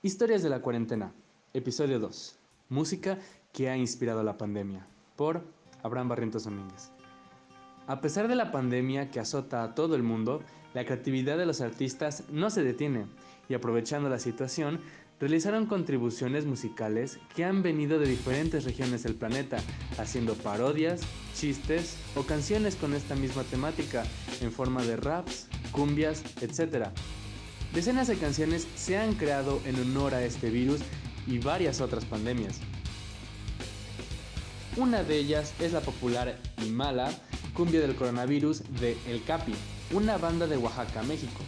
Historias de la cuarentena, episodio 2. Música que ha inspirado la pandemia, por Abraham Barrientos Domínguez. A pesar de la pandemia que azota a todo el mundo, la creatividad de los artistas no se detiene y aprovechando la situación, realizaron contribuciones musicales que han venido de diferentes regiones del planeta, haciendo parodias, chistes o canciones con esta misma temática en forma de raps, cumbias, etc. Decenas de canciones se han creado en honor a este virus y varias otras pandemias. Una de ellas es la popular y mala cumbia del coronavirus de El Capi, una banda de Oaxaca, México.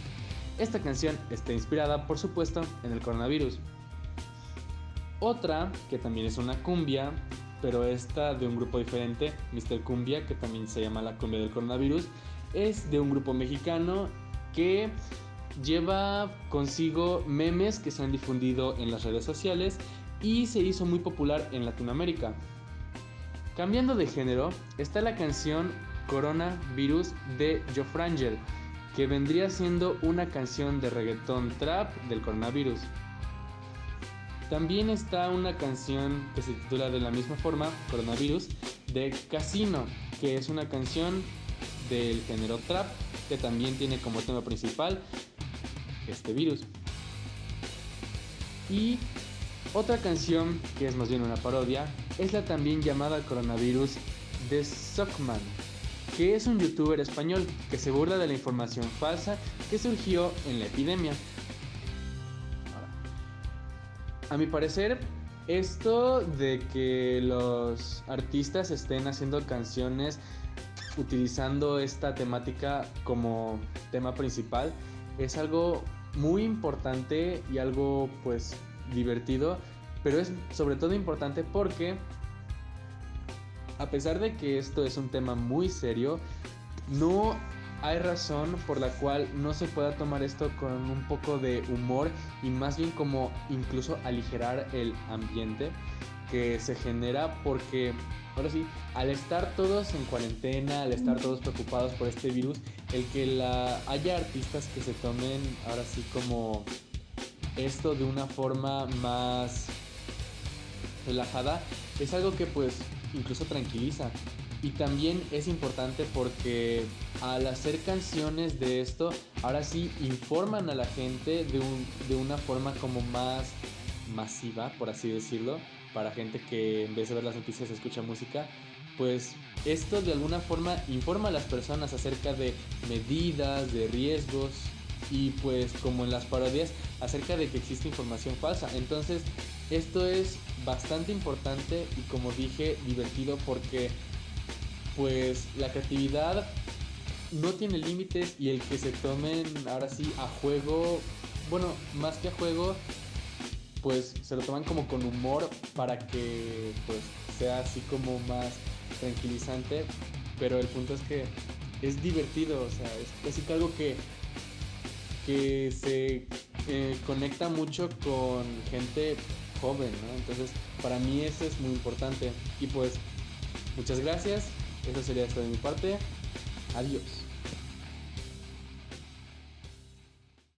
Esta canción está inspirada, por supuesto, en el coronavirus. Otra, que también es una cumbia, pero esta de un grupo diferente, Mr. Cumbia, que también se llama la cumbia del coronavirus, es de un grupo mexicano que lleva consigo memes que se han difundido en las redes sociales y se hizo muy popular en Latinoamérica. Cambiando de género, está la canción Coronavirus de Joe Frangel, que vendría siendo una canción de reggaetón trap del coronavirus. También está una canción que se titula de la misma forma, Coronavirus, de Casino, que es una canción del género trap que también tiene como tema principal este virus. Y otra canción, que es más bien una parodia, es la también llamada Coronavirus de Sockman, que es un youtuber español que se burla de la información falsa que surgió en la epidemia. A mi parecer, esto de que los artistas estén haciendo canciones utilizando esta temática como tema principal es algo muy importante y algo pues divertido, pero es sobre todo importante porque a pesar de que esto es un tema muy serio, no hay razón por la cual no se pueda tomar esto con un poco de humor y más bien como incluso aligerar el ambiente que se genera porque ahora sí, al estar todos en cuarentena, al estar todos preocupados por este virus, el que la haya artistas que se tomen ahora sí como esto de una forma más relajada es algo que pues incluso tranquiliza. Y también es importante porque al hacer canciones de esto, ahora sí informan a la gente de, un, de una forma como más masiva, por así decirlo para gente que en vez de ver las noticias escucha música, pues esto de alguna forma informa a las personas acerca de medidas, de riesgos y pues como en las parodias acerca de que existe información falsa. Entonces esto es bastante importante y como dije divertido porque pues la creatividad no tiene límites y el que se tomen ahora sí a juego, bueno, más que a juego, pues se lo toman como con humor para que pues sea así como más tranquilizante, pero el punto es que es divertido, o sea, es que algo que, que se eh, conecta mucho con gente joven, ¿no? Entonces, para mí eso es muy importante. Y pues, muchas gracias. Eso sería todo de mi parte. Adiós.